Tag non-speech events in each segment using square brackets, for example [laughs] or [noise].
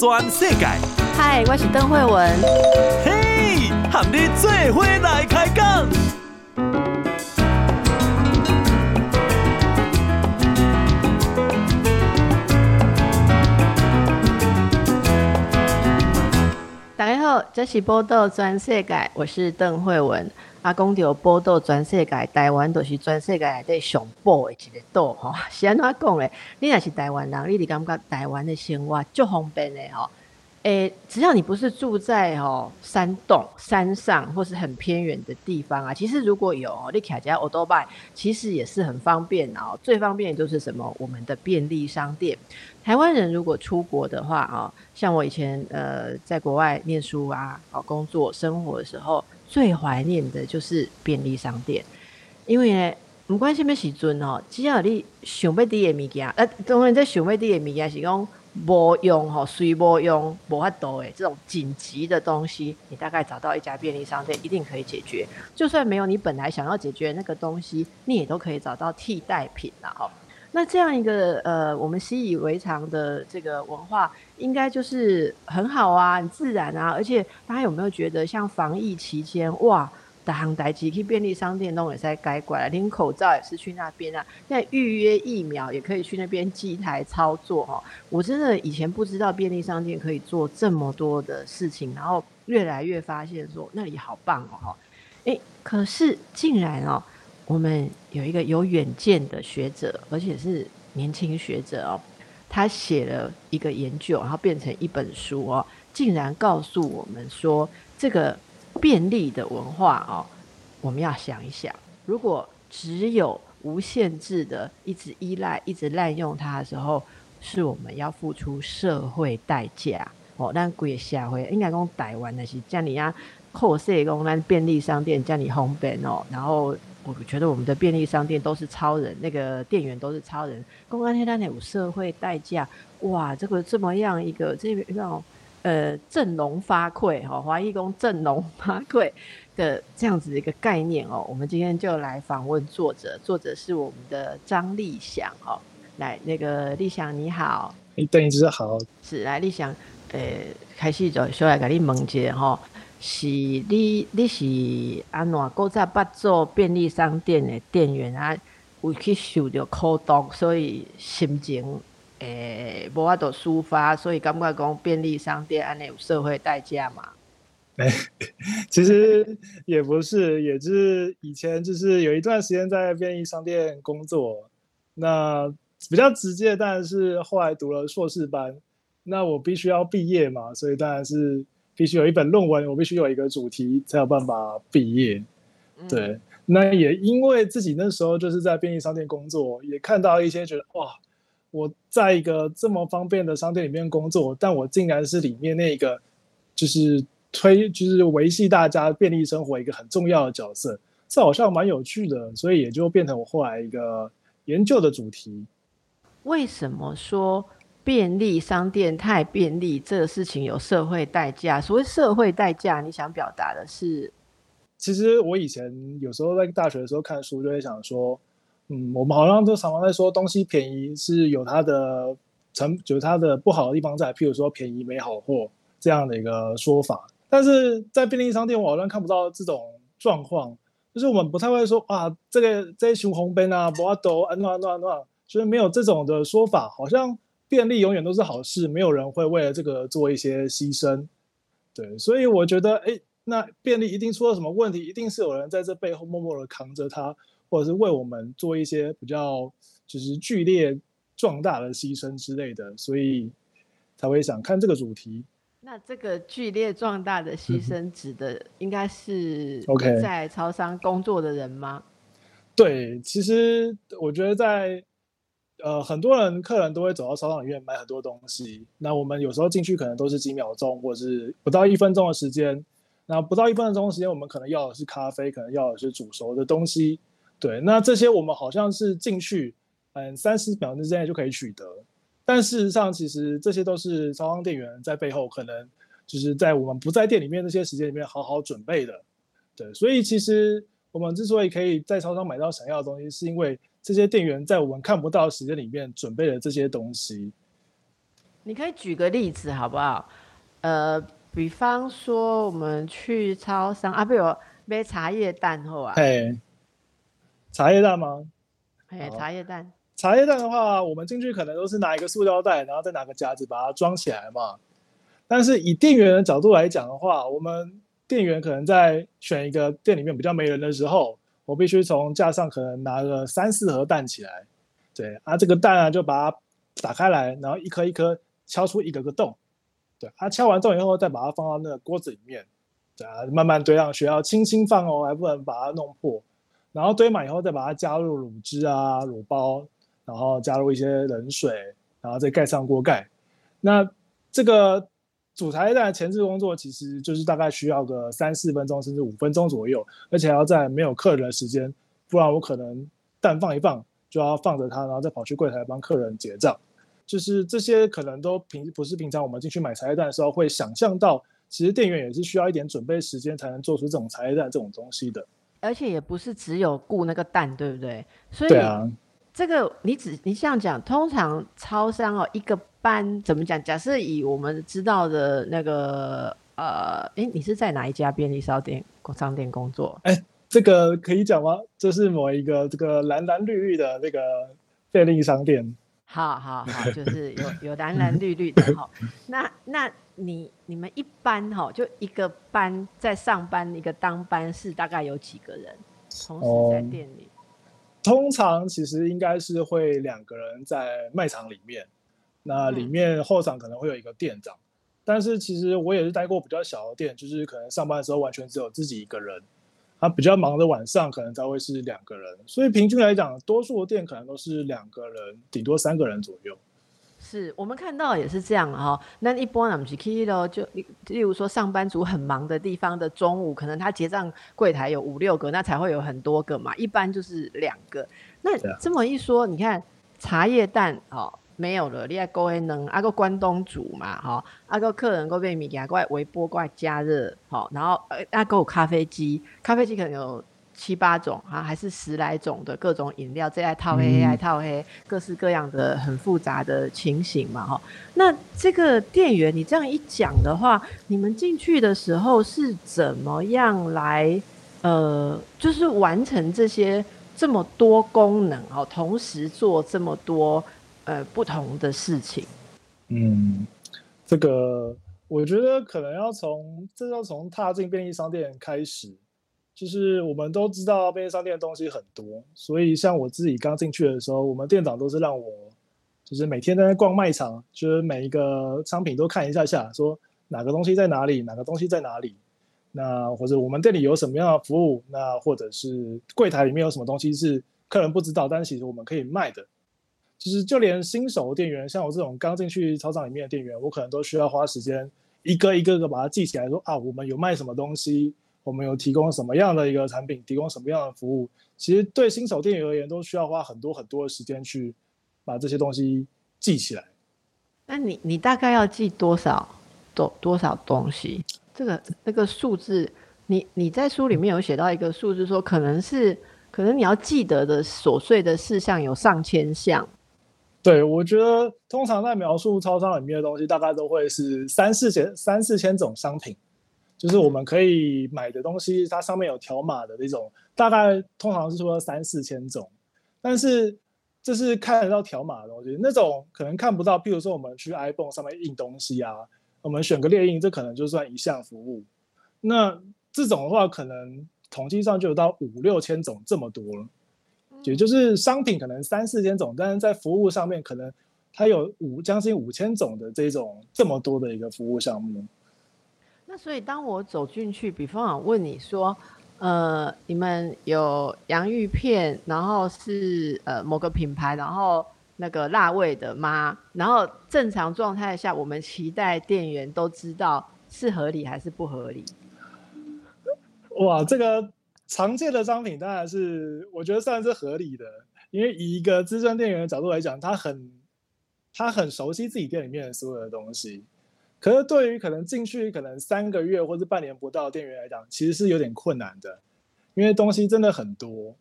全世界。嗨，我是邓惠文。嘿，和你做伙来开讲。大家好，这是报道全世界，我是邓惠文。阿公就报道全世界，台湾都是全世界内底上宝的一个岛吼。[laughs] 是安怎讲咧？你若是台湾人，你就感觉台湾的生活足方便的吼。诶、只要你不是住在吼山洞、山上或是很偏远的地方啊，其实如果有你卡加欧多拜，其实也是很方便哦。最方便的就是什么？我们的便利商店。台湾人如果出国的话啊，像我以前呃在国外念书啊、工作、生活的时候。最怀念的就是便利商店，因为呢，唔管什么时阵哦，只要你想要滴的物件，呃，当然在想要滴的物件是讲无用吼，随无用无法度的这种紧急的东西，你大概找到一家便利商店，一定可以解决。就算没有你本来想要解决的那个东西，你也都可以找到替代品啦，吼。那这样一个呃，我们习以为常的这个文化，应该就是很好啊，很自然啊。而且大家有没有觉得，像防疫期间，哇，大行大机去便利商店弄也在改过来，连口罩也是去那边啊。现在预约疫苗也可以去那边机台操作哈。我真的以前不知道便利商店可以做这么多的事情，然后越来越发现说那里好棒哦哈。诶，可是竟然哦。我们有一个有远见的学者，而且是年轻学者哦，他写了一个研究，然后变成一本书哦，竟然告诉我们说，这个便利的文化哦，我们要想一想，如果只有无限制的一直依赖、一直滥用它的时候，是我们要付出社会代价哦。那贵社会应该讲台湾的是叫，你要扣税工，那便利商店叫你方便哦，然后。我觉得我们的便利商店都是超人，那个店员都是超人。公安天单有社会代价，哇，这个这么样一个这个那种呃振聋发聩哈，华义工振聋发聩的这样子的一个概念哦。我们今天就来访问作者，作者是我们的张立祥哦。来，那个立祥你好，你邓医师好，是来立祥，呃，开始就小来给你问一下哈。是你，你是安怎？古早捌做便利商店的店员啊，有去受到苦毒，所以心情诶无法度抒发，所以感觉讲便利商店安尼有社会代价嘛？诶，[laughs] 其实也不是，也就是以前就是有一段时间在便利商店工作，那比较直接，当然是后来读了硕士班，那我必须要毕业嘛，所以当然是。必须有一本论文，我必须有一个主题才有办法毕业。对，嗯、那也因为自己那时候就是在便利商店工作，也看到一些觉得哇，我在一个这么方便的商店里面工作，但我竟然是里面那个就是推就是维系大家便利生活一个很重要的角色，这好像蛮有趣的，所以也就变成我后来一个研究的主题。为什么说？便利商店太便利，这个事情有社会代价。所谓社会代价，你想表达的是？其实我以前有时候在大学的时候看书，就会想说，嗯，我们好像都常常在说东西便宜是有它的成，就是它的不好的地方在，譬如说便宜没好货这样的一个说法。但是在便利商店，我好像看不到这种状况，就是我们不太会说啊，这个这一熊红边啊，不要抖，安诺安诺安诺，就是没有这种的说法，好像。便利永远都是好事，没有人会为了这个做一些牺牲，对，所以我觉得，哎，那便利一定出了什么问题，一定是有人在这背后默默的扛着它，或者是为我们做一些比较就是剧烈壮大的牺牲之类的，所以才会想看这个主题。那这个剧烈壮大的牺牲指的应该是在超商工作的人吗？嗯对，其实我觉得在。呃，很多人客人都会走到超商里面买很多东西。那我们有时候进去可能都是几秒钟，或者是不到一分钟的时间。那不到一分钟的时间，我们可能要的是咖啡，可能要的是煮熟的东西。对，那这些我们好像是进去，嗯，三十秒之内就可以取得。但事实上，其实这些都是超商店员在背后可能就是在我们不在店里面那些时间里面好好准备的。对，所以其实我们之所以可以在超商买到想要的东西，是因为。这些店员在我们看不到的时间里面准备了这些东西，你可以举个例子好不好？呃，比方说我们去超商啊，比如买茶叶蛋后啊，嘿，茶叶蛋吗？嘿，茶叶蛋。茶叶蛋的话，我们进去可能都是拿一个塑料袋，然后再拿个夹子把它装起来嘛。但是以店员的角度来讲的话，我们店员可能在选一个店里面比较没人的时候，我必须从架上可能拿个三四盒蛋起来，对啊，这个蛋啊就把它打开来，然后一颗一颗敲出一个个洞，对，啊，敲完洞以后再把它放到那个锅子里面，对啊，慢慢堆上去，要轻轻放哦，还不能把它弄破，然后堆满以后再把它加入卤汁啊、卤包，然后加入一些冷水，然后再盖上锅盖，那这个。煮茶叶蛋的前置工作其实就是大概需要个三四分钟，甚至五分钟左右，而且要在没有客人的时间，不然我可能蛋放一放就要放着它，然后再跑去柜台帮客人结账。就是这些可能都平不是平常我们进去买茶叶蛋的时候会想象到，其实店员也是需要一点准备时间才能做出这种茶叶蛋这种东西的。而且也不是只有顾那个蛋，对不对？所以对啊，这个你只你这样讲，通常超商哦一个。班怎么讲？假设以我们知道的那个呃，诶，你是在哪一家便利商店商店工作？哎，这个可以讲吗？这是某一个这个蓝蓝绿绿的那个便利商店。好好好，就是有有蓝蓝绿绿的哈。[laughs] 那那你你们一般哈，就一个班在上班，一个当班是大概有几个人同时在店里？哦，通常其实应该是会两个人在卖场里面。那里面后场可能会有一个店长，嗯，但是其实我也是待过比较小的店，就是可能上班的时候完全只有自己一个人，他比较忙的晚上可能才会是两个人，所以平均来讲，多数的店可能都是两个人，顶多三个人左右。是我们看到也是这样哈，那一般不是去咯，就例如说上班族很忙的地方的中午，可能他结账柜台有五六个，那才会有很多个嘛，一般就是两个。那这么一说，你看茶叶蛋哦。没有了，你爱勾还能阿个关东煮嘛，哈，阿个客人过买物件过来微波过来加热，好，然后呃阿个有咖啡机，咖啡机可能有七八种啊，还是十来种的各种饮料，这爱套黑爱套黑，各式各样的很复杂的情形嘛，哈。那这个店员，你这样一讲的话，你们进去的时候是怎么样来呃，就是完成这些这么多功能哦，同时做这么多。呃，不同的事情。嗯，这个我觉得可能要从这要从踏进便利商店开始。就是我们都知道便利商店的东西很多，所以像我自己刚进去的时候，我们店长都是让我就是每天在那逛卖场，就是每一个商品都看一下下，说哪个东西在哪里，哪个东西在哪里。那或者我们店里有什么样的服务，那或者是柜台里面有什么东西是客人不知道，但是其实我们可以卖的。就是就连新手店员，像我这种刚进去操场里面的店员，我可能都需要花时间一个一个个把它记起来说，说啊，我们有卖什么东西，我们有提供什么样的一个产品，提供什么样的服务。其实对新手店员而言，都需要花很多很多的时间去把这些东西记起来。那你你大概要记多少多多少东西？这个那个数字，你你在书里面有写到一个数字，说可能是可能你要记得的琐碎的事项有上千项。对，我觉得通常在描述超商里面的东西，大概都会是三四千、三四千种商品，就是我们可以买的东西，它上面有条码的那种，大概通常是说三四千种。但是这是看得到条码的东西，那种可能看不到。譬如说，我们去 iPhone 上面印东西啊，我们选个列印，这可能就算一项服务。那这种的话，可能统计上就有到五六千种这么多了。也就是商品可能三四千种，但是在服务上面可能它有五将近五千种的这种这么多的一个服务项目。那所以当我走进去，比方我问你说，呃，你们有洋芋片，然后是呃某个品牌，然后那个辣味的吗？然后正常状态下，我们期待店员都知道是合理还是不合理？哇，这个。常见的商品当然是，我觉得算是合理的，因为以一个资深店员的角度来讲，他很他很熟悉自己店里面的所有的东西。可是对于可能进去可能三个月或者半年不到的店员来讲，其实是有点困难的，因为东西真的很多。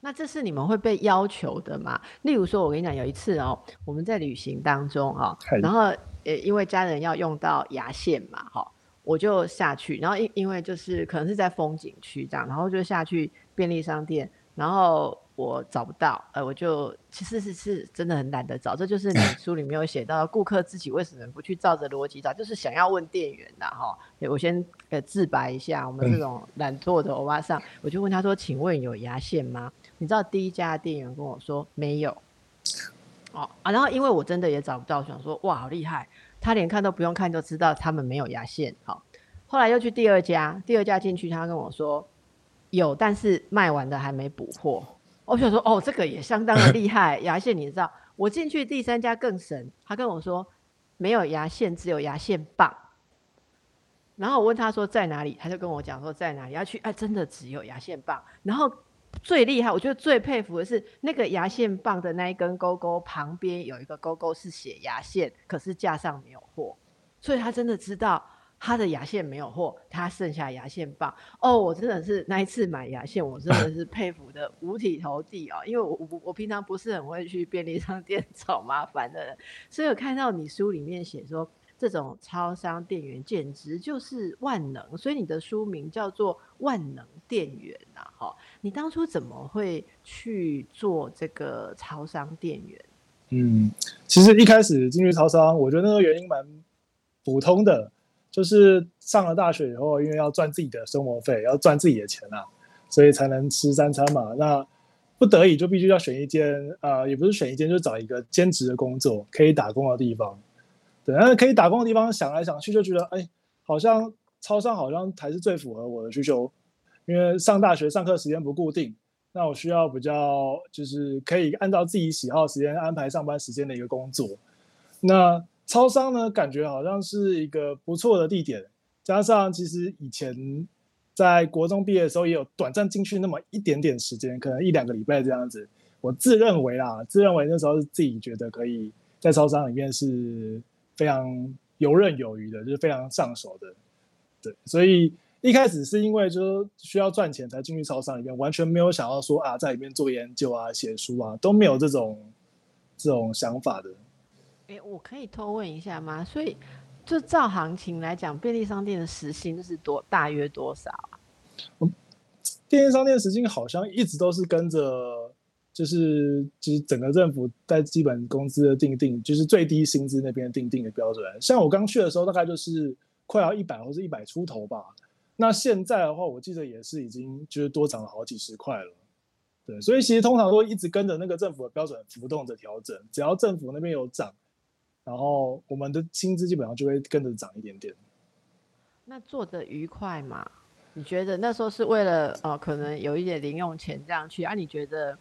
那这是你们会被要求的吗？例如说，我跟你讲，有一次哦，我们在旅行当中哈、哦，然后呃，因为家人要用到牙线嘛，哈、哦，我就下去，然后因因为就是可能是在风景区这样，然后就下去便利商店，然后。我找不到，呃，我就其实是是真的很懒得找，这就是你 [laughs] 书里面有写到，顾客自己为什么不去照着逻辑找，就是想要问店员的哈。我先呃自白一下，我们这种懒惰的欧巴桑，我就问他说：“请问有牙线吗？”你知道第一家店员跟我说没有，哦啊，然后因为我真的也找不到，想说哇好厉害，他连看都不用看就知道他们没有牙线。好，后来又去第二家，第二家进去，他跟我说有，但是卖完的还没补货。我想说，哦，这个也相当的厉害。[laughs] 牙线，你知道，我进去第三家更神，他跟我说没有牙线，只有牙线棒。然后我问他说在哪里，他就跟我讲说在哪里要去。哎，真的只有牙线棒。然后最厉害，我觉得最佩服的是那个牙线棒的那一根钩钩旁边有一个钩钩是写牙线，可是架上没有货，所以他真的知道。他的牙线没有货，他剩下牙线棒 [laughs] 哦，我真的是那一次买牙线，我真的是佩服的五体投地哦，因为我我我平常不是很会去便利商店找麻烦的人，所以我看到你书里面写说这种超商店员简直就是万能，所以你的书名叫做万能店员呐，哈，你当初怎么会去做这个超商店员？嗯，其实一开始进去超商，我觉得那个原因蛮普通的。就是上了大学以后，因为要赚自己的生活费，要赚自己的钱啊，所以才能吃三餐嘛。那不得已就必须要选一间，呃，也不是选一间，就找一个兼职的工作，可以打工的地方。对，那可以打工的地方，想来想去就觉得，哎，好像超商好像才是最符合我的需求。因为上大学上课时间不固定，那我需要比较就是可以按照自己喜好时间安排上班时间的一个工作。那超商呢，感觉好像是一个不错的地点，加上其实以前在国中毕业的时候也有短暂进去那么一点点时间，可能一两个礼拜这样子。我自认为啦，自认为那时候是自己觉得可以在超商里面是非常游刃有余的，就是非常上手的。对，所以一开始是因为就是需要赚钱才进去超商里面，完全没有想要说啊，在里面做研究啊、写书啊，都没有这种这种想法的。哎，我可以偷问一下吗？所以，就照行情来讲，便利商店的时薪是多大约多少啊？嗯，便利商店时薪好像一直都是跟着，就是就是整个政府在基本工资的定定，就是最低薪资那边定定的标准。像我刚去的时候，大概就是快要一百或是一百出头吧。那现在的话，我记得也是已经就是多涨了好几十块了。对，所以其实通常都一直跟着那个政府的标准浮动着调整，只要政府那边有涨。然后我们的薪资基本上就会跟着涨一点点。那做的愉快吗？你觉得那时候是为了呃，可能有一点零用钱这样去啊？你觉得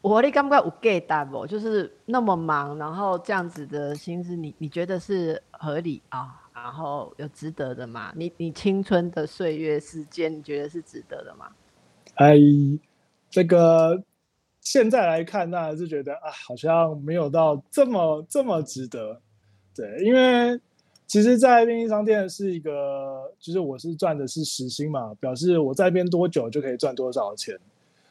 我你感觉有给单不？就是那么忙，然后这样子的薪资，你你觉得是合理啊？然后有值得的吗？你你青春的岁月时间，你觉得是值得的吗？哎，这个。现在来看，那还是觉得啊，好像没有到这么这么值得。对，因为其实，在便利商店是一个，就是我是赚的是时薪嘛，表示我在边多久就可以赚多少钱。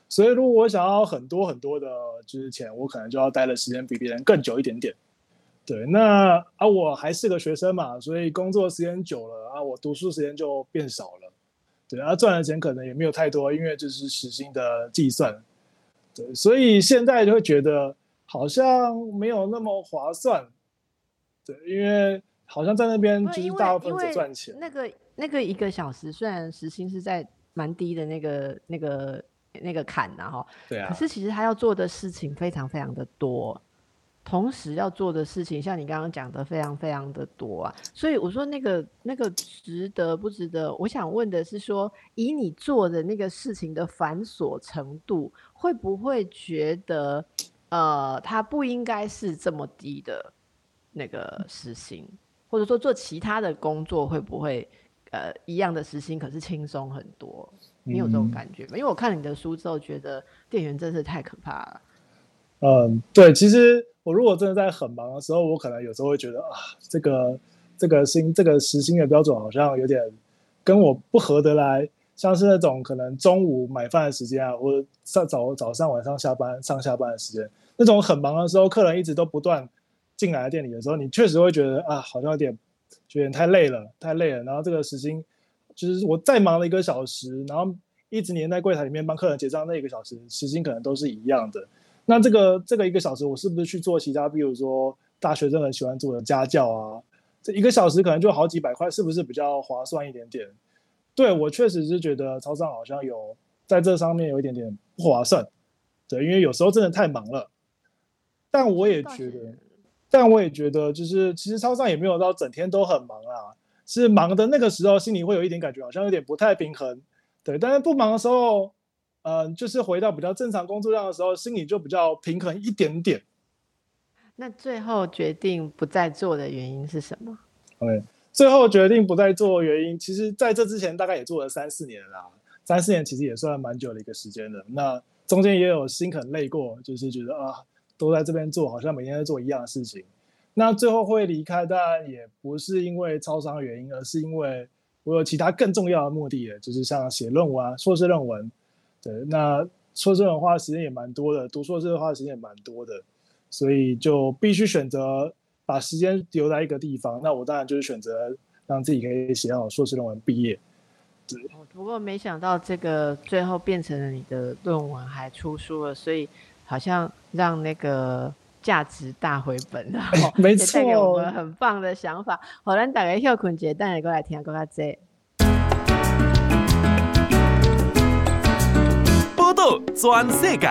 所以，如果我想要很多很多的就是钱，我可能就要待的时间比别人更久一点点。对，那啊，我还是个学生嘛，所以工作时间久了啊，我读书时间就变少了。对，啊，赚的钱可能也没有太多，因为就是时薪的计算。对，所以现在就会觉得好像没有那么划算。对，因为好像在那边就是大部分只赚钱。那个那个一个小时虽然时薪是在蛮低的那个那个那个坎呐哈，对啊，可是其实他要做的事情非常非常的多。同时要做的事情，像你刚刚讲的，非常非常的多啊，所以我说那个那个值得不值得？我想问的是说，以你做的那个事情的繁琐程度，会不会觉得，呃，它不应该是这么低的那个时薪，或者说做其他的工作会不会，呃，一样的时薪可是轻松很多？你有这种感觉吗？嗯，因为我看了你的书之后，觉得店员真是太可怕了。嗯，对，其实。我如果真的在很忙的时候，我可能有时候会觉得啊，这个这个薪这个时薪的标准好像有点跟我不合得来。像是那种可能中午买饭的时间啊，或上早早上晚上下班上下班的时间，那种很忙的时候，客人一直都不断进来店里的时候，你确实会觉得啊，好像有点觉得太累了，太累了。然后这个时薪就是我再忙了一个小时，然后一直黏在柜台里面帮客人结账那一个小时，时薪可能都是一样的。那这个这个一个小时，我是不是去做其他，比如说大学生很喜欢做的家教啊？这一个小时可能就好几百块，是不是比较划算一点点？对，我确实是觉得超商好像有在这上面有一点点不划算，对，因为有时候真的太忙了。但我也觉得，但我也觉得，就是其实超商也没有到整天都很忙啊，是忙的那个时候心里会有一点感觉，好像有点不太平衡，对。但是不忙的时候，嗯、呃，就是回到比较正常工作量的时候，心里就比较平衡一点点。那最后决定不再做的原因是什么？OK。最后决定不再做的原因，其实在这之前大概也做了三四年了啦，三四年其实也算蛮久的一个时间了。那中间也有心很累过，就是觉得啊，都在这边做，好像每天在做一样的事情。那最后会离开，当然也不是因为超商的原因，而是因为我有其他更重要的目的，就是像写论文啊，硕士论文。对，那硕士的时间也蛮多的，读硕士的话时间也蛮多的，所以就必须选择。把时间留在一个地方，那我当然就是选择让自己可以写好硕士论文毕业。对，不过没想到这个最后变成了你的论文还出书了，所以好像让那个价值大回本了。[laughs] 没错，带给我们很棒的想法。好，咱大家休困一下，等下过来听更加多。报道全世界，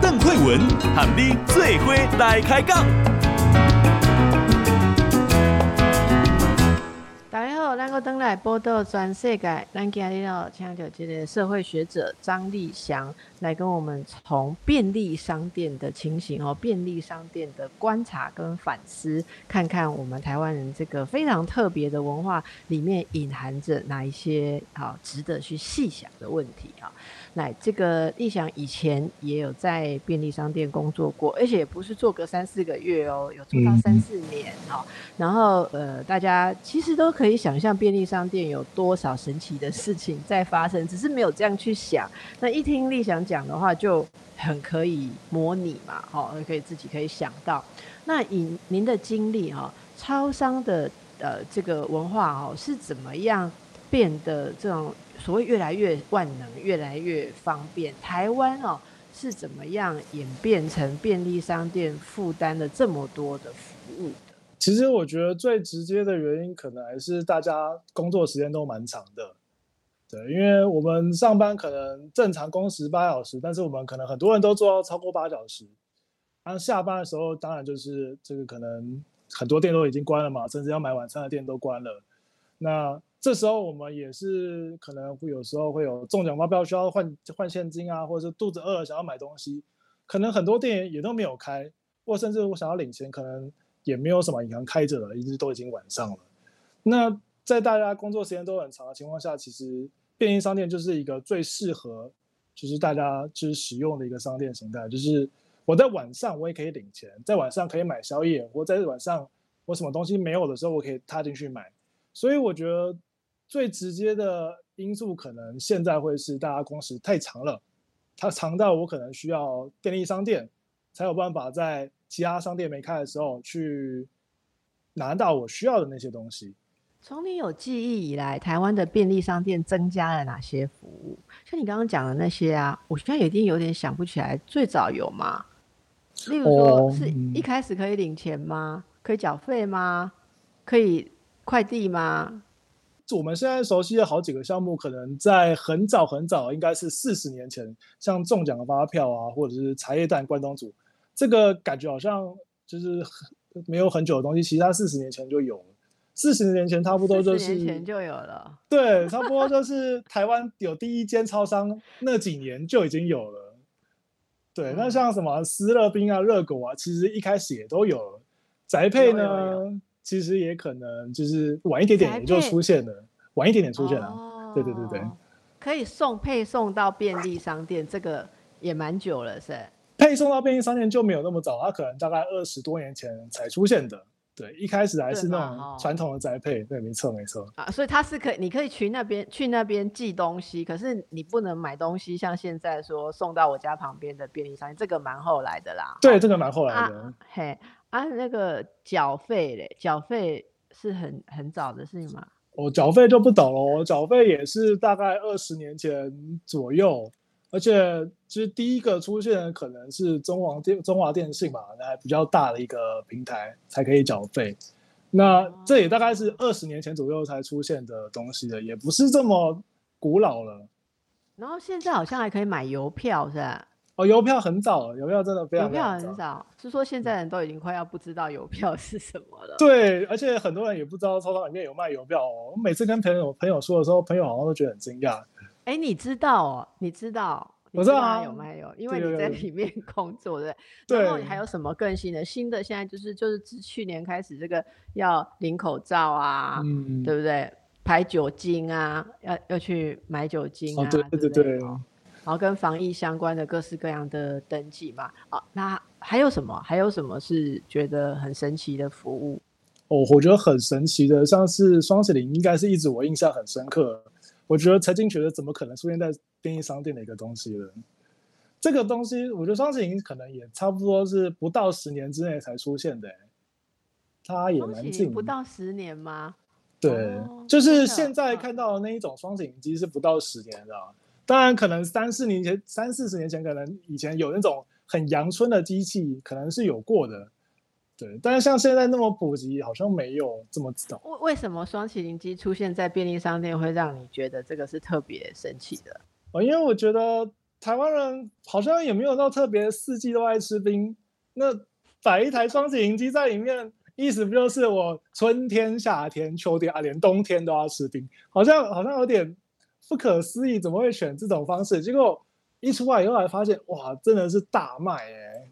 邓惠文和你做伙来开讲。咱个登来报道全世界，咱今日要请到这个社会学者张立祥来跟我们从便利商店的情形哦，便利商店的观察跟反思，看看我们台湾人这个非常特别的文化里面隐含着哪一些好值得去细想的问题啊。那这个立祥以前也有在便利商店工作过，而且也不是做个三四个月哦，有做到三四年哦、嗯。然后呃，大家其实都可以想象便利商店有多少神奇的事情在发生，只是没有这样去想。那一听立祥讲的话，就很可以模拟嘛，哈，可以自己可以想到。那以您的经历哈，超商的呃这个文化哦是怎么样变得这种？所谓越来越万能，越来越方便。台湾哦，是怎么样演变成便利商店负担了这么多的服务的？其实我觉得最直接的原因，可能还是大家工作时间都蛮长的。对，因为我们上班可能正常工时八小时，但是我们可能很多人都做到超过八小时。然后下班的时候，当然就是这个可能很多店都已经关了嘛，甚至要买晚餐的店都关了。那这时候我们也是可能会有时候会有中奖发票需要换换现金啊，或者是肚子饿了想要买东西，可能很多店也都没有开，或甚至我想要领钱，可能也没有什么银行开着了，一直都已经晚上了。那在大家工作时间都很长的情况下，其实便利商店就是一个最适合，就是大家就是使用的一个商店形态，就是我在晚上我也可以领钱，在晚上可以买宵夜，或在晚上我什么东西没有的时候，我可以踏进去买，所以我觉得。最直接的因素可能现在会是大家工时太长了，它长到我可能需要便利商店才有办法在其他商店没开的时候去拿到我需要的那些东西。从你有记忆以来，台湾的便利商店增加了哪些服务？像你刚刚讲的那些啊，我现在已经有点想不起来，最早有吗？例如说是一开始可以领钱吗？可以缴费吗？可以快递吗？我们现在熟悉的好几个项目，可能在很早很早，应该是四十年前，像中奖的发票啊，或者是茶叶蛋、关东煮，这个感觉好像就是没有很久的东西。其实它四十年前就有了，四十年前差不多就是前就有了，对，差不多就是台湾有第一间超商那几年就已经有了。对，那像什么思乐冰啊、热狗啊，其实一开始也都有了。宅配呢？有有有其实也可能就是晚一点点也就出现了，晚一点点出现了。哦、对对对对，可以送配送到便利商店，这个也蛮久了，是？配送到便利商店就没有那么早，它可能大概二十多年前才出现的。对，一开始还是那种传统的宅配，对，没错没错啊，所以它是可以，你可以去那边去那边寄东西，可是你不能买东西，像现在说送到我家旁边的便利商店，这个蛮后来的啦。对，这个蛮后来的。啊嘿，啊，那个缴费嘞，缴费是很很早的事情吗？我缴费就不懂了，我缴费也是大概二十年前左右。而且其实第一个出现的可能是中华电中华电信嘛，那比较大的一个平台才可以缴费。那这也大概是二十年前左右才出现的东西了，也不是这么古老了。然后现在好像还可以买邮票，是吧？哦，邮票很早了，邮票真的非常早。邮票很早，是说现在人都已经快要不知道邮票是什么了。对，而且很多人也不知道超商里面有卖邮票哦。我每次跟朋友朋友说的时候，朋友好像都觉得很惊讶。哎，你知道哦？你知道？我知道啊，有卖有，因为你在里面工作，对，对。然后你还有什么更新的？新的现在就是就是自去年开始，这个要领口罩啊，嗯，对不对？排酒精啊，要要去买酒精啊，哦、对对对，对，对。然后跟防疫相关的各式各样的登记嘛。啊，那还有什么？还有什么是觉得很神奇的服务？哦，我觉得很神奇的，像是双喜临，应该是一直我印象很深刻。我觉得曾经觉得怎么可能出现在便利商店的一个东西了？这个东西，我觉得双喜临可能也差不多是不到十年之内才出现的，它也蛮近。不到十年吗？对，哦、就是现在看到的那一种双喜临机是不到十年的。当然，可能三四年前、三四十年前，可能以前有那种很阳春的机器，可能是有过的。对，但是像现在那么普及，好像没有这么知道。为为什么双喜临机出现在便利商店会让你觉得这个是特别神奇的？哦，因为我觉得台湾人好像也没有到特别四季都爱吃冰，那摆一台双喜临机在里面，意思不就是我春天、夏天、秋天啊，连冬天都要吃冰？好像好像有点不可思议，怎么会选这种方式？结果一出来以后，还发现哇，真的是大卖哎！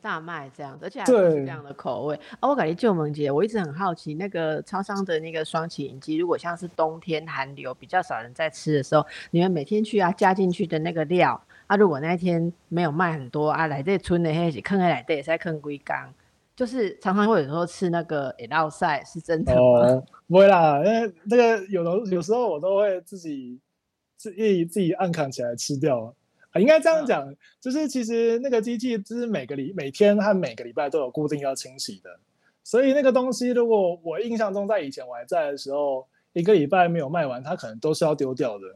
大卖这样，而且还是这样的口味。啊，我感觉旧萌姐，我一直很好奇，那个超商的那个双喜临机，如果像是冬天寒流比较少人在吃的时候，你们每天去啊加进去的那个料啊，如果那一天没有卖很多啊，来这村的黑起坑来这也在坑龟缸，就是常常会有时候吃那个诶烙赛，是真的吗？哦，不会啦，因为那个有的有时候我都会自己自己自己暗扛起来吃掉。啊，应该这样讲，就是其实那个机器就是每个礼每天和每个礼拜都有固定要清洗的，所以那个东西如果我印象中在以前我还在的时候，一个礼拜没有卖完，它可能都是要丢掉的。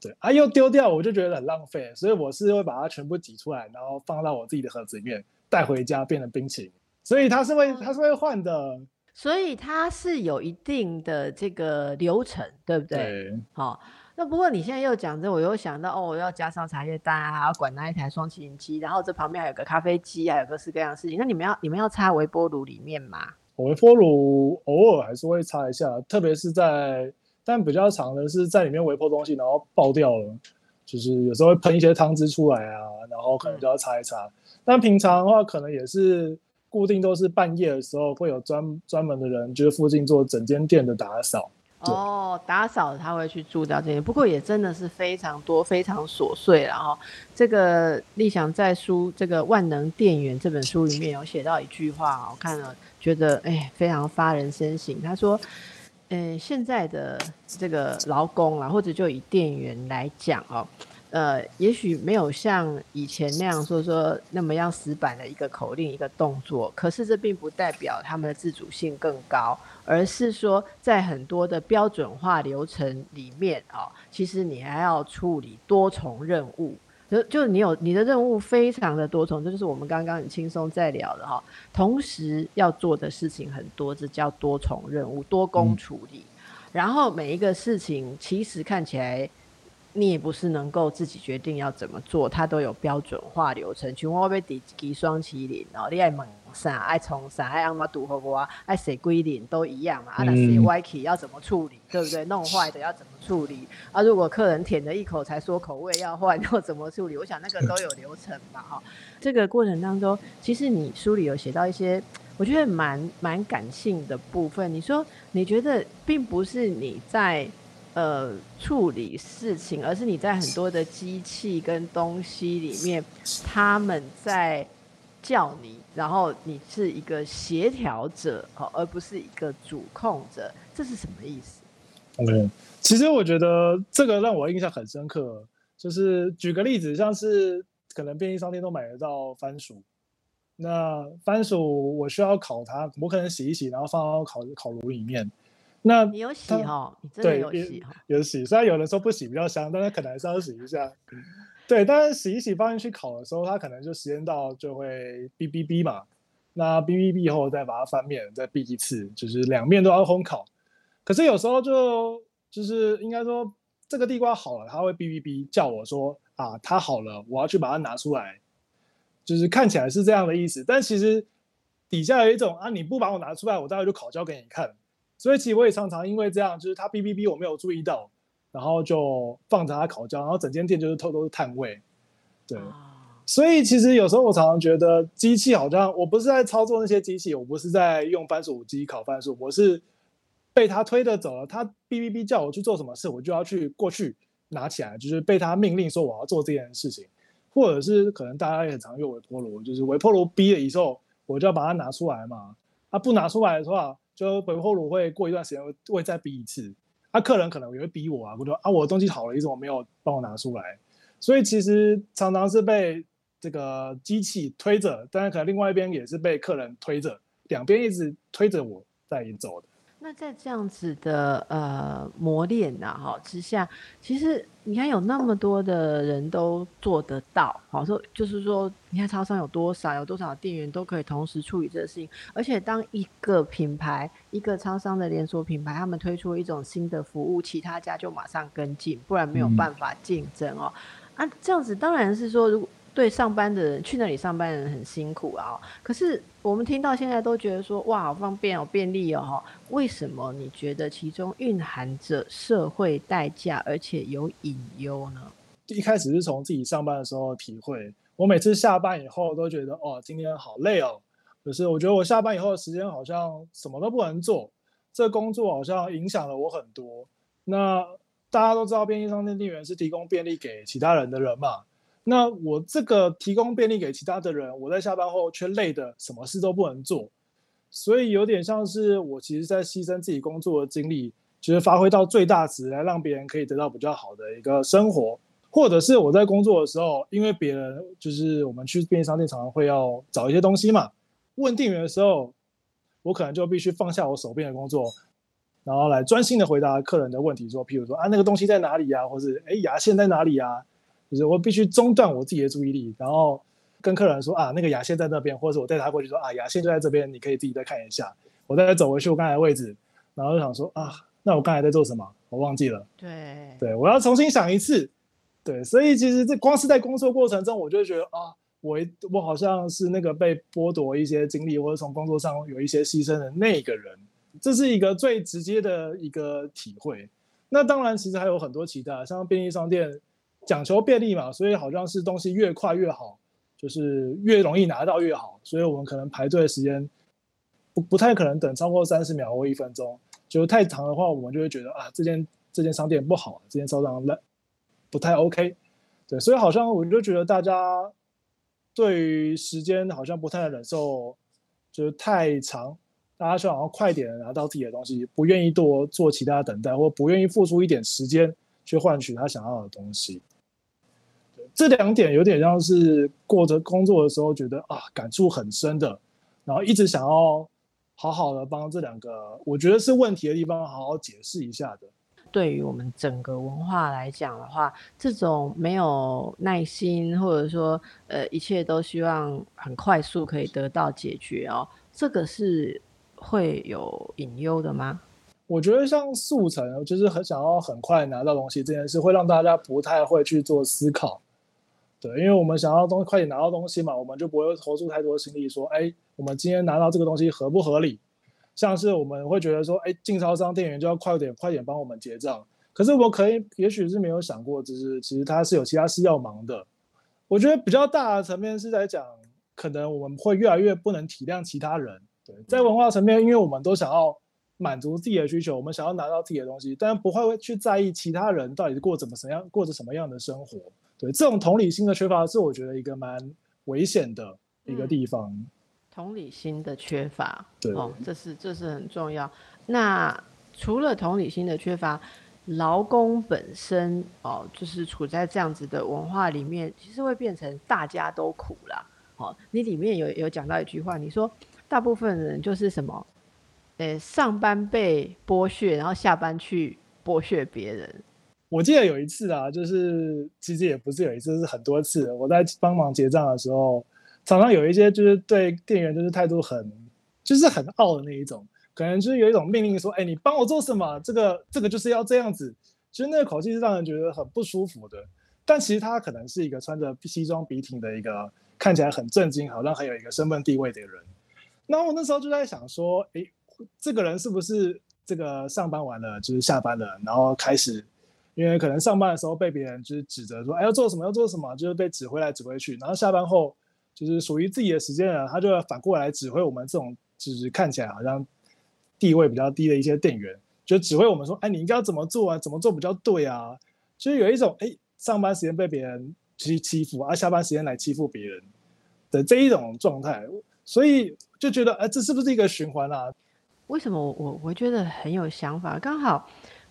对啊，又丢掉，我就觉得很浪费，所以我是会把它全部挤出来，然后放到我自己的盒子里面带回家变成冰淇淋。所以它是会它是会换的，所以它是有一定的这个流程，对不对？对，好。那不过你现在又讲这，我又想到哦，我要加上茶叶蛋啊，还要管那一台双喜临机，然后这旁边还有个咖啡机，还有各式各样的事情。那你们要你们要插微波炉里面吗？微波炉偶尔还是会插一下，特别是在，但比较常的是在里面微波东西，然后爆掉了，就是有时候会喷一些汤汁出来啊，然后可能就要擦一擦。嗯、但平常的话，可能也是固定都是半夜的时候会有专专门的人，就是附近做整间店的打扫。哦，打扫他会去注掉这些，不过也真的是非常多、非常琐碎。然后，这个立想在书这个《万能电源》这本书里面有写到一句话，我看了觉得哎，非常发人深省。他说，嗯，现在的这个劳工啊，或者就以电源来讲哦。呃，也许没有像以前那样说说那么样死板的一个口令一个动作，可是这并不代表他们的自主性更高，而是说在很多的标准化流程里面啊、哦，其实你还要处理多重任务，就就你有你的任务非常的多重，这就是我们刚刚很轻松在聊的哈、哦，同时要做的事情很多，这叫多重任务，多工处理，嗯、然后每一个事情其实看起来。你也不是能够自己决定要怎么做，它都有标准化流程。像我要第几双麒麟哦，你爱问啥，爱从啥，爱按怎读好不好？爱谁归零都一样嘛。啊，那谁歪起要怎么处理，对不对？弄坏的要怎么处理？啊，如果客人舔了一口才说口味要换，[laughs] 要怎么处理？我想那个都有流程嘛，哈。这个过程当中，其实你书里有写到一些，我觉得蛮蛮感性的部分。你说你觉得并不是你在。呃，处理事情，而是你在很多的机器跟东西里面，他们在叫你，然后你是一个协调者，哦，而不是一个主控者，这是什么意思？OK，其实我觉得这个让我印象很深刻，就是举个例子，像是可能便利商店都买得到番薯，那番薯我需要烤它，我可能洗一洗，然后放到烤烤炉里面。那你有洗哈？你真的有洗哈？有洗，虽然有的时候不洗比较香，但是可能还是要洗一下。对，但是洗一洗放进去烤的时候，它可能就时间到就会哔哔哔嘛。那哔哔哔后再把它翻面，再哔一次，就是两面都要烘烤。可是有时候就就是应该说这个地瓜好了，它会哔哔哔叫我说啊，它好了，我要去把它拿出来。就是看起来是这样的意思，但其实底下有一种啊，你不把我拿出来，我待会就烤焦给你看。所以其实我也常常因为这样，就是他哔哔哔我没有注意到。然后就放着它烤焦，然后整间店就是偷偷是炭味，对。所以其实有时候我常常觉得机器好像我不是在操作那些机器，我不是在用番薯机烤番薯，我是被他推着走了。他哔哔哔叫我去做什么事，我就要去过去拿起来，就是被他命令说我要做这件事情，或者是可能大家也很常用微波炉，就是微波炉逼了以后，我就要把它拿出来嘛。它不拿出来的话，就微波炉会过一段时间会会再逼一次。啊、客人可能也会逼我啊，我说啊，我的东西好了，你怎么没有帮我拿出来？所以其实常常是被这个机器推着，当然可能另外一边也是被客人推着，两边一直推着我在走的。那在这样子的呃磨练呐哈之下，其实你看有那么多的人都做得到，好说就是说，你看超商有多少，有多少店员都可以同时处理这个事情，而且当一个品牌，一个超商的连锁品牌，他们推出一种新的服务，其他家就马上跟进，不然没有办法竞争哦。嗯、啊，这样子当然是说如果。对上班的人，去那里上班的人很辛苦啊。可是我们听到现在都觉得说，哇，好方便哦，便利哦。为什么你觉得其中蕴含着社会代价，而且有隐忧呢？一开始是从自己上班的时候体会。我每次下班以后都觉得，哦，今天好累哦。可是我觉得我下班以后的时间好像什么都不能做，这工作好像影响了我很多。那大家都知道，便利商店店员是提供便利给其他人的人嘛。那我这个提供便利给其他的人，我在下班后却累得什么事都不能做，所以有点像是我其实在牺牲自己工作的精力，就是发挥到最大值来让别人可以得到比较好的一个生活，或者是我在工作的时候，因为别人就是我们去便利商店常常会要找一些东西嘛，问店员的时候，我可能就必须放下我手边的工作，然后来专心的回答客人的问题，说，譬如说啊那个东西在哪里呀，或是哎牙线在哪里呀？就是我必须中断我自己的注意力，然后跟客人说啊，那个牙线在那边，或者我带他过去说啊，牙线就在这边，你可以自己再看一下。我再走回去我刚才的位置，然后就想说啊，那我刚才在做什么？我忘记了。对，对，我要重新想一次。对，所以其实这光是在工作过程中，我就觉得啊，我我好像是那个被剥夺一些精力，或者从工作上有一些牺牲的那个人。这是一个最直接的一个体会。那当然，其实还有很多其他，像便利商店。讲求便利嘛，所以好像是东西越快越好，就是越容易拿到越好，所以我们可能排队的时间不不太可能等超过三十秒或一分钟，就太长的话，我们就会觉得啊，这间这间商店不好，这间超商烂，不太 OK。对，所以好像我就觉得大家对于时间好像不太能忍受，就是太长，大家就想要快点拿到自己的东西，不愿意多做其他等待，或不愿意付出一点时间去换取他想要的东西。这两点有点像是过着工作的时候觉得啊感触很深的，然后一直想要好好的帮这两个我觉得是问题的地方好好解释一下的。对于我们整个文化来讲的话，这种没有耐心或者说呃一切都希望很快速可以得到解决哦，这个是会有隐忧的吗？我觉得像速成就是很想要很快拿到东西这件事，会让大家不太会去做思考。对，因为我们想要东西快点拿到东西嘛，我们就不会投注太多心力说，哎，我们今天拿到这个东西合不合理？像是我们会觉得说，哎，进超商店员就要快点快点帮我们结账。可是我可以，也许是没有想过，就是其实他是有其他事要忙的。我觉得比较大的层面是在讲，可能我们会越来越不能体谅其他人。对，在文化层面，因为我们都想要满足自己的需求，我们想要拿到自己的东西，但不会去在意其他人到底过怎么怎样过着什么样的生活。对，这种同理心的缺乏是我觉得一个蛮危险的一个地方。嗯、同理心的缺乏，对，哦，这是这是很重要。那除了同理心的缺乏，劳工本身哦，就是处在这样子的文化里面，其实会变成大家都苦啦。哦，你里面有有讲到一句话，你说大部分人就是什么，诶，上班被剥削，然后下班去剥削别人。我记得有一次啊，就是其实也不是有一次，是很多次。我在帮忙结账的时候，常常有一些就是对店员就是态度很，就是很傲的那一种。可能就是有一种命令说：“哎，你帮我做什么？这个这个就是要这样子。”其实那个口气是让人觉得很不舒服的。但其实他可能是一个穿着西装笔挺的一个看起来很正经，好像很有一个身份地位的人。那我那时候就在想说：“哎，这个人是不是这个上班完了就是下班了，然后开始因为可能上班的时候被别人就是指责说：‘哎，要做什么要做什么’，就是被指挥来指挥去。然后下班后就是属于自己的时间了，他就要反过来指挥我们这种就是看起来好像。”地位比较低的一些店员，就指挥我们说：“哎，你应该要怎么做啊？怎么做比较对啊？”就是有一种哎，上班时间被别人欺欺负，而、啊、下班时间来欺负别人的这一种状态，所以就觉得哎，这是不是一个循环啊？为什么我我觉得很有想法？刚好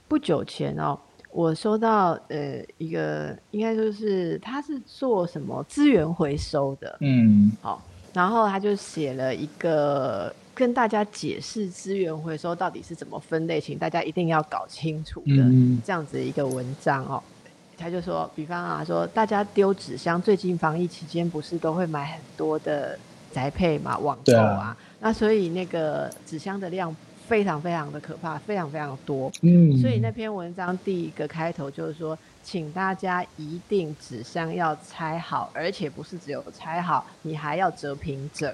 不久前哦，我收到呃一个，应该就是他是做什么资源回收的，嗯，好，然后他就写了一个。跟大家解释资源回收到底是怎么分类，请大家一定要搞清楚的这样子一个文章哦。他就说，比方啊，说大家丢纸箱，最近防疫期间不是都会买很多的宅配嘛，网购啊，那所以那个纸箱的量非常非常的可怕，非常非常多。嗯，所以那篇文章第一个开头就是说，请大家一定纸箱要拆好，而且不是只有拆好，你还要折平整。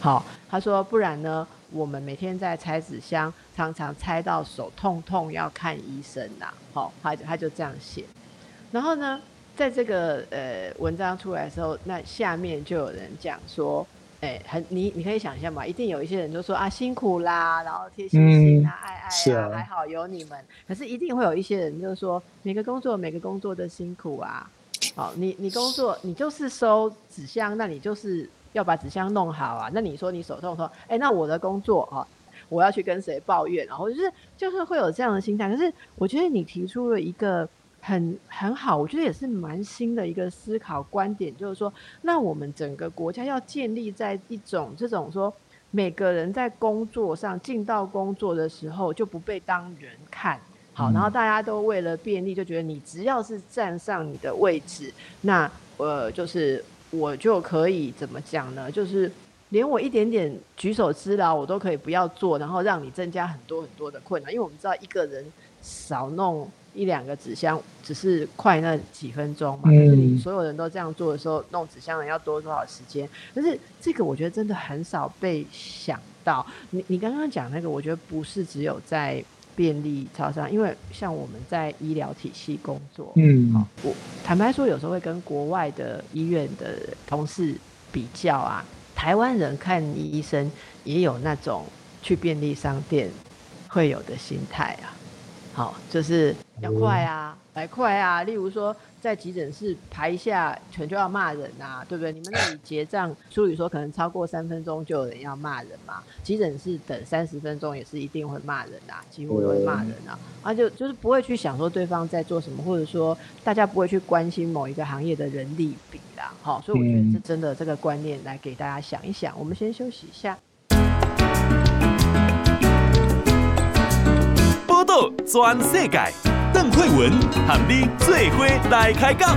好，他说不然呢，我们每天在拆纸箱，常常拆到手痛痛，要看医生呐。好，他他就这样写。然后呢，在这个呃文章出来的时候，那下面就有人讲说，哎，很你你可以想象嘛，一定有一些人就说啊辛苦啦，然后贴心心啊，爱爱啊，还好有你们。可是一定会有一些人就是说，每个工作每个工作的辛苦啊。好，你你工作你就是收纸箱，那你就是。要把纸箱弄好啊！那你说你手痛说，哎、欸，那我的工作啊，我要去跟谁抱怨？然后就是就是会有这样的心态。可是我觉得你提出了一个很很好，我觉得也是蛮新的一个思考观点，就是说，那我们整个国家要建立在一种这种说，每个人在工作上进到工作的时候就不被当人看好，然后大家都为了便利就觉得你只要是站上你的位置，那呃就是。我就可以怎么讲呢？就是连我一点点举手之劳，我都可以不要做，然后让你增加很多很多的困难。因为我们知道一个人少弄一两个纸箱，只是快那几分钟嘛。你所有人都这样做的时候，弄纸箱的要多多少时间？可是这个我觉得真的很少被想到。你你刚刚讲那个，我觉得不是只有在。便利超商，因为像我们在医疗体系工作，嗯，好，我坦白说，有时候会跟国外的医院的同事比较啊。台湾人看医生也有那种去便利商店会有的心态啊，好，就是要快啊，来快啊。例如说。在急诊室排一下，全就要骂人啊，对不对？你们那里结账，书里说可能超过三分钟就有人要骂人嘛。急诊室等三十分钟也是一定会骂人啊，几乎都会骂人啊。啊，就就是不会去想说对方在做什么，或者说大家不会去关心某一个行业的人力比啦。好，所以我觉得这真的这个观念来给大家想一想。我们先休息一下。报道全世界。邓慧文和你做伙来开讲。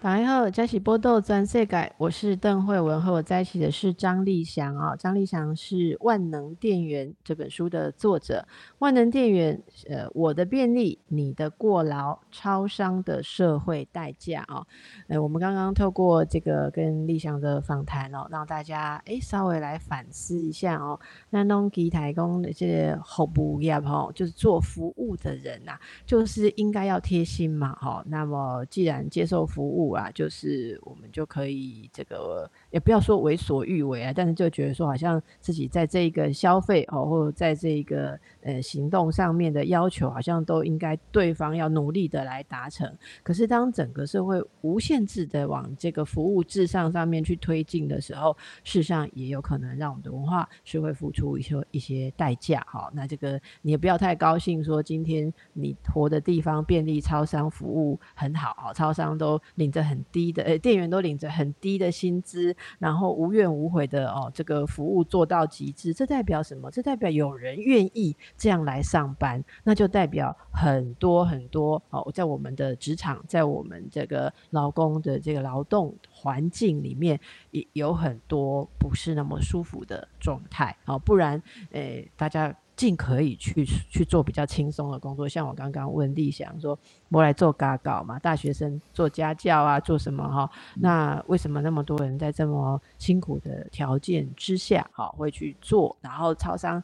大家好，这是报道全世界，我是邓慧文，和我在一起的是张立祥啊。张立祥是《万能店员》这本书的作者，《万能电源》呃，我的便利，你的过劳，超商的社会代价啊。呃，我们刚刚透过这个跟立祥的访谈哦，让大家诶稍微来反思一下哦。那弄机台工的这些服务业哈，就是做服务的人呐、啊，就是应该要贴心嘛哈。那么既然接受服务，务啊，就是我们就可以这个也不要说为所欲为啊，但是就觉得说好像自己在这个消费哦，或者在这个呃行动上面的要求，好像都应该对方要努力的来达成。可是当整个社会无限制的往这个服务至上上面去推进的时候，事实上也有可能让我们的文化是会付出一些一些代价。哈，那这个你也不要太高兴，说今天你活的地方便利超商服务很好，超商都领着很低的，呃，店员都领着很低的薪资，然后无怨无悔的哦，这个服务做到极致，这代表什么？这代表有人愿意这样来上班，那就代表很多很多哦，在我们的职场，在我们这个劳工的这个劳动环境里面，也有很多不是那么舒服的状态，哦，不然，诶，大家。尽可以去去做比较轻松的工作，像我刚刚问立翔说，我来做家教嘛，大学生做家教啊，做什么哈？那为什么那么多人在这么辛苦的条件之下，哈，会去做？然后超商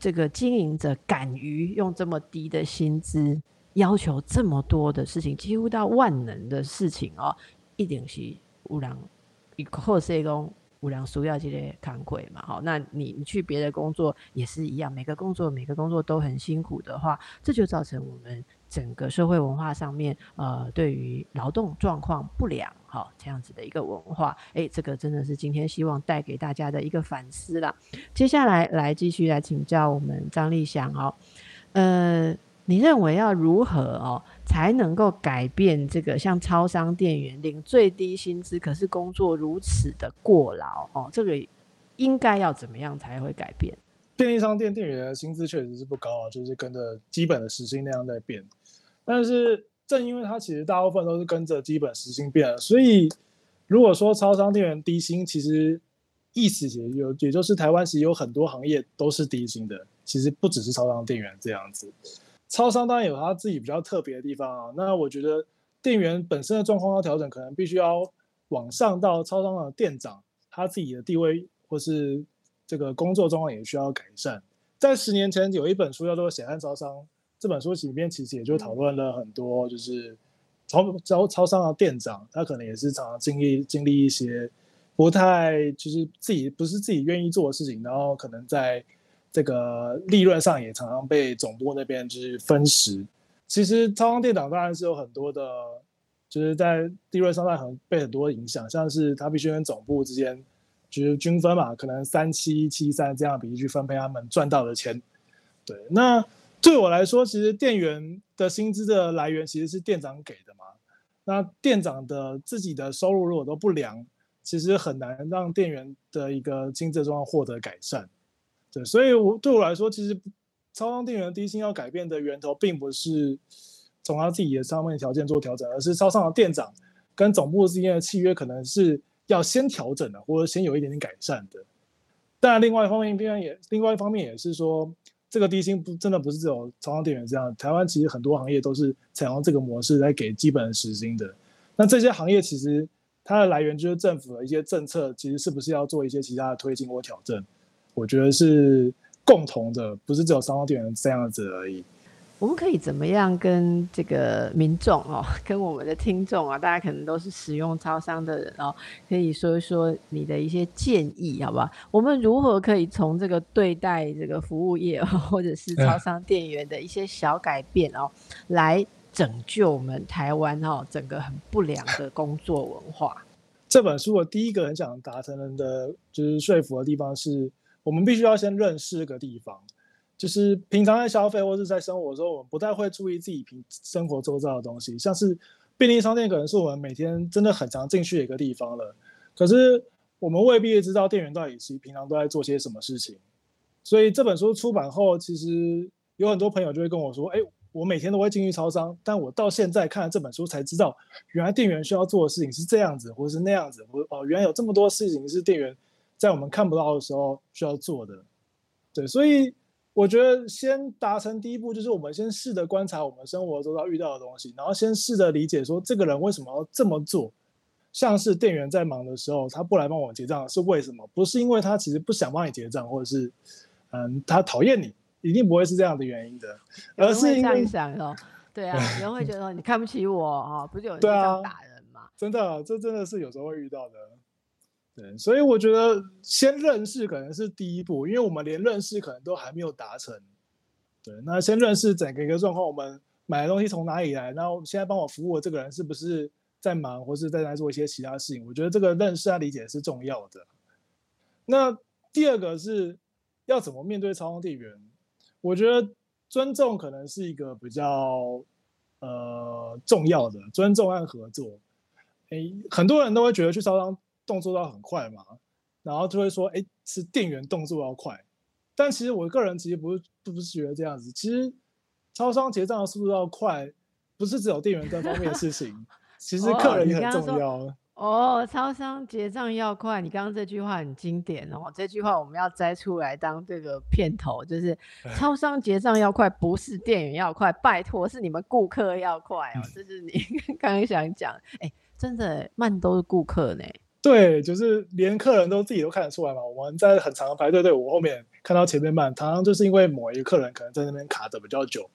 这个经营者敢于用这么低的薪资，要求这么多的事情，几乎到万能的事情哦，一定是有人一个社不。良输要这些扛亏嘛，好，那你你去别的工作也是一样，每个工作每个工作都很辛苦的话，这就造成我们整个社会文化上面，呃，对于劳动状况不良，好，这样子的一个文化，诶，这个真的是今天希望带给大家的一个反思啦。接下来来继续来请教我们张立祥哦，呃。你认为要如何哦才能够改变这个像超商店员领最低薪资，可是工作如此的过劳哦？这个应该要怎么样才会改变？便利商店店员的薪资确实是不高啊，就是跟着基本的时薪那样在变。但是正因为它其实大部分都是跟着基本时薪变了，所以如果说超商店员低薪，其实意思也有，也就是台湾其实有很多行业都是低薪的，其实不只是超商店员这样子。超商当然有他自己比较特别的地方啊，那我觉得店员本身的状况要调整，可能必须要往上到超商的店长，他自己的地位或是这个工作状况也需要改善。在十年前有一本书叫做《血汗超商》，这本书里面其实也就讨论了很多，就是超超超商的店长，他可能也是常常经历经历一些不太就是自己不是自己愿意做的事情，然后可能在。这个利润上也常常被总部那边就是分食。其实超商店长当然是有很多的，就是在利润上在很被很多影响，像是他必须跟总部之间就是均分嘛，可能三七七三这样比例去分配他们赚到的钱。对，那对我来说，其实店员的薪资的来源其实是店长给的嘛。那店长的自己的收入如果都不良，其实很难让店员的一个经济状况获得改善。对，所以我对我来说，其实超商店员低薪要改变的源头，并不是从他自己的上面条件做调整，而是超商的店长跟总部之间的契约，可能是要先调整的，或者先有一点点改善的。但另外一方面，另外也另外一方面也是说，这个低薪不真的不是只有超商店员这样，台湾其实很多行业都是采用这个模式来给基本的时薪的。那这些行业其实它的来源就是政府的一些政策，其实是不是要做一些其他的推进或调整？我觉得是共同的，不是只有超商店员这样子而已。我们可以怎么样跟这个民众哦，[laughs] 跟我们的听众啊，大家可能都是使用超商的人哦，可以说一说你的一些建议，好不好？我们如何可以从这个对待这个服务业或者是超商店员的一些小改变哦，来拯救我们台湾哦整个很不良的工作文化？这本书我第一个很想达成的，就是说服的地方是。我们必须要先认识这个地方，就是平常在消费或者在生活的时候，我们不太会注意自己平生活周遭的东西。像是便利商店，可能是我们每天真的很常进去的一个地方了。可是我们未必知道店员到底是平常都在做些什么事情。所以这本书出版后，其实有很多朋友就会跟我说：“哎，我每天都会进去超商，但我到现在看了这本书才知道，原来店员需要做的事情是这样子，或是那样子。我哦，原来有这么多事情是店员。”在我们看不到的时候需要做的，对，所以我觉得先达成第一步，就是我们先试着观察我们生活中要遇到的东西，然后先试着理解说这个人为什么要这么做。像是店员在忙的时候，他不来帮我结账是为什么？不是因为他其实不想帮你结账，或者是嗯他讨厌你，一定不会是这样的原因的，而是因为想哦，对啊，[laughs] 人会觉得你看不起我啊，不是有人这样打人吗？真的，这真的是有时候会遇到的。对，所以我觉得先认识可能是第一步，因为我们连认识可能都还没有达成。对，那先认识整个一个状况，我们买的东西从哪里来，然后现在帮我服务的这个人是不是在忙，或是在在做一些其他事情？我觉得这个认识和理解是重要的。那第二个是要怎么面对超商店员？我觉得尊重可能是一个比较呃重要的，尊重和合作。诶，很多人都会觉得去超商动作要很快嘛，然后就会说，哎，是店员动作要快。但其实我个人其实不是不是觉得这样子，其实超商结账的速度要快，不是只有店员这方面的事情，[laughs] 其实客人也很重要。哦哦，超商结账要快，你刚刚这句话很经典哦。这句话我们要摘出来当这个片头，就是超商结账要快，不是店员要快，拜托是你们顾客要快哦。这是你 [laughs] 刚刚想讲，哎，真的慢都是顾客呢。对，就是连客人都自己都看得出来嘛。我们在很长的排队队伍后面看到前面慢，常常就是因为某一个客人可能在那边卡的比较久。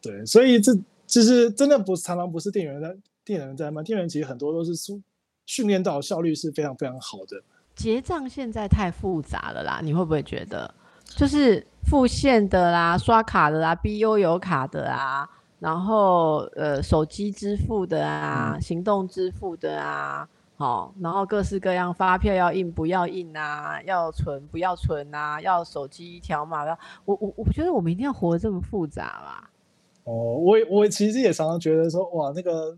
对，所以这就是真的不是常常不是店员在店员在慢，店员其实很多都是输。训练到效率是非常非常好的。结账现在太复杂了啦，你会不会觉得？就是付现的啦、刷卡的啦、BU 有卡的啊，然后呃手机支付的啊、嗯、行动支付的啊，好、哦，然后各式各样发票要印不要印啊，要存不要存啊，要手机条码要。我我我觉得我们一定要活得这么复杂嘛？哦，我我其实也常常觉得说，哇，那个。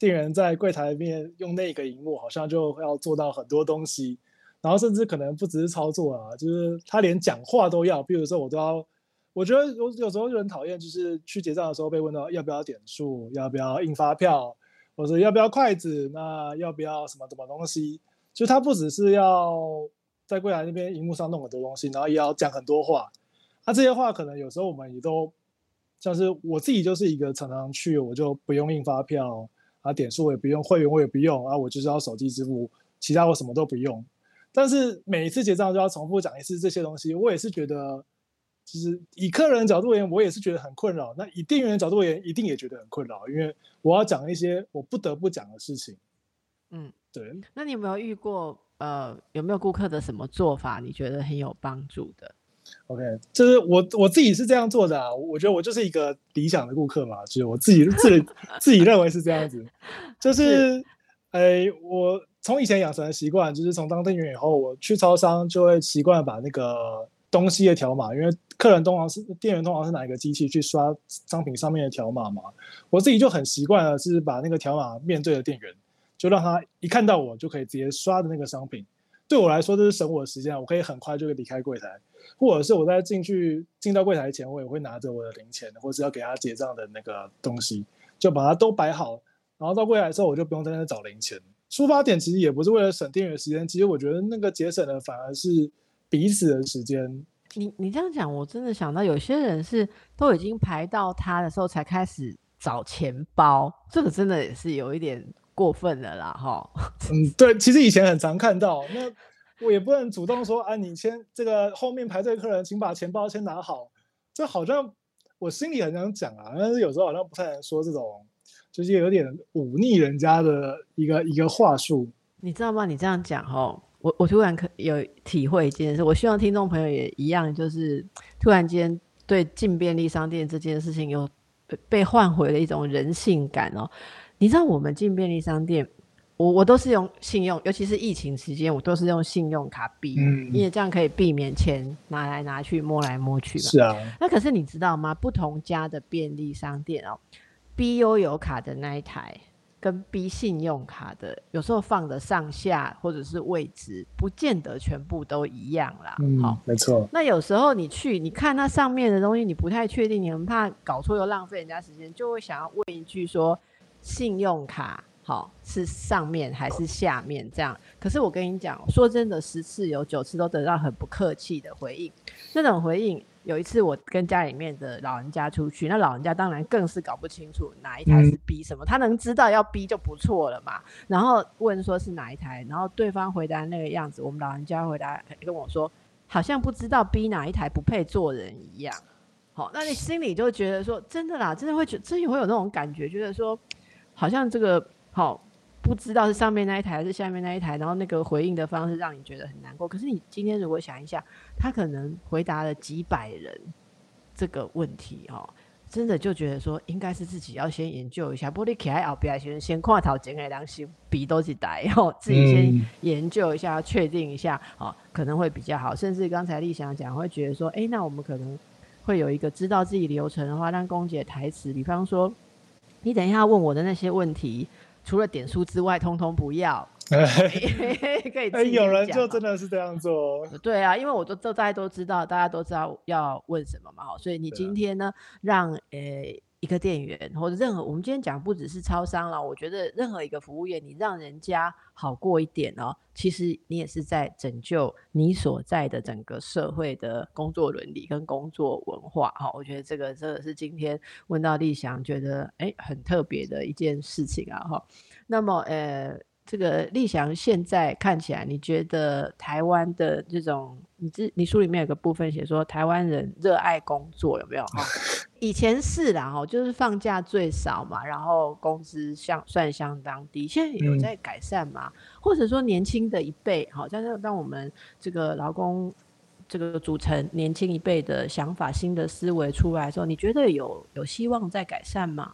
店员在柜台面用那个荧幕，好像就要做到很多东西，然后甚至可能不只是操作啊，就是他连讲话都要。比如说，我都要，我觉得有有时候就很讨厌，就是去结账的时候被问到要不要点数，要不要印发票，或者要不要筷子，那要不要什么什么东西？就他不只是要在柜台那边荧幕上弄很多东西，然后也要讲很多话。那这些话可能有时候我们也都像是我自己就是一个常常去，我就不用印发票。啊，点数我也不用，会员我也不用啊，我就是要手机支付，其他我什么都不用。但是每一次结账就要重复讲一次这些东西，我也是觉得，就是以客人的角度而言，我也是觉得很困扰。那以店员的角度而言，一定也觉得很困扰，因为我要讲一些我不得不讲的事情。嗯，对。那你有没有遇过？呃，有没有顾客的什么做法你觉得很有帮助的？OK，就是我我自己是这样做的啊，我觉得我就是一个理想的顾客嘛，就是我自己自己 [laughs] 自己认为是这样子，就是，哎、欸，我从以前养成的习惯，就是从当店员以后，我去超商就会习惯把那个东西的条码，因为客人通常是店员通常是拿一个机器去刷商品上面的条码嘛，我自己就很习惯了，是把那个条码面对着店员，就让他一看到我就可以直接刷的那个商品，对我来说这是省我的时间，我可以很快就会离开柜台。或者是我在进去进到柜台前，我也会拿着我的零钱，或是要给他结账的那个东西，就把它都摆好。然后到柜台之后，我就不用在那找零钱。出发点其实也不是为了省店员时间，其实我觉得那个节省的反而是彼此的时间。你你这样讲，我真的想到有些人是都已经排到他的时候才开始找钱包，这个真的也是有一点过分了啦，哈。[laughs] 嗯，对，其实以前很常看到那。我也不能主动说，啊，你先这个后面排队客人，请把钱包先拿好。这好像我心里很想讲啊，但是有时候好像不太能说这种，就是有点忤逆人家的一个一个话术。你知道吗？你这样讲哦，我我突然可有体会一件事，我希望听众朋友也一样，就是突然间对进便利商店这件事情有被换回了一种人性感哦。你知道我们进便利商店。我我都是用信用，尤其是疫情期间，我都是用信用卡币，嗯，因为这样可以避免钱拿来拿去摸来摸去嘛。是啊。那可是你知道吗？不同家的便利商店哦，B U 有卡的那一台跟 B 信用卡的，有时候放的上下或者是位置，不见得全部都一样啦。嗯，好，没错。那有时候你去，你看那上面的东西，你不太确定，你很怕搞错又浪费人家时间，就会想要问一句说：信用卡。好，是上面还是下面这样？可是我跟你讲，说真的，十次有九次都得到很不客气的回应。那种回应，有一次我跟家里面的老人家出去，那老人家当然更是搞不清楚哪一台是 B 什么，他能知道要 B 就不错了嘛。然后问说是哪一台，然后对方回答那个样子，我们老人家回答跟我说，好像不知道 B 哪一台不配做人一样。好，那你心里就觉得说，真的啦，真的会觉，真的会有那种感觉，觉得说，好像这个。好，不知道是上面那一台还是下面那一台，然后那个回应的方式让你觉得很难过。可是你今天如果想一下，他可能回答了几百人这个问题哦。真的就觉得说，应该是自己要先研究一下。玻璃可爱后边先先看头前的东西，笔都是带，然后自己先研究一下，确、嗯、定一下，哦，可能会比较好。甚至刚才丽翔讲，会觉得说，哎、欸，那我们可能会有一个知道自己流程的话，让公姐台词，比方说，你等一下问我的那些问题，除了点数之外，通通不要。[laughs] [laughs] 可以，哎，有人就真的是这样做。对啊，因为我都都大家都知道，大家都知道要问什么嘛，好，所以你今天呢，让呃一个店员或者任何，我们今天讲不只是超商了，我觉得任何一个服务业，你让人家好过一点哦，其实你也是在拯救你所在的整个社会的工作伦理跟工作文化，哈，我觉得这个真的是今天问到立翔觉得哎很特别的一件事情啊，哈，那么呃。这个立翔现在看起来，你觉得台湾的这种，你这你书里面有个部分写说，台湾人热爱工作有没有？[laughs] 以前是啦，哈，就是放假最少嘛，然后工资相算相当低，现在有在改善嘛？嗯、或者说年轻的一辈，好，但是当我们这个劳工这个组成年轻一辈的想法、新的思维出来的时候，你觉得有有希望在改善吗？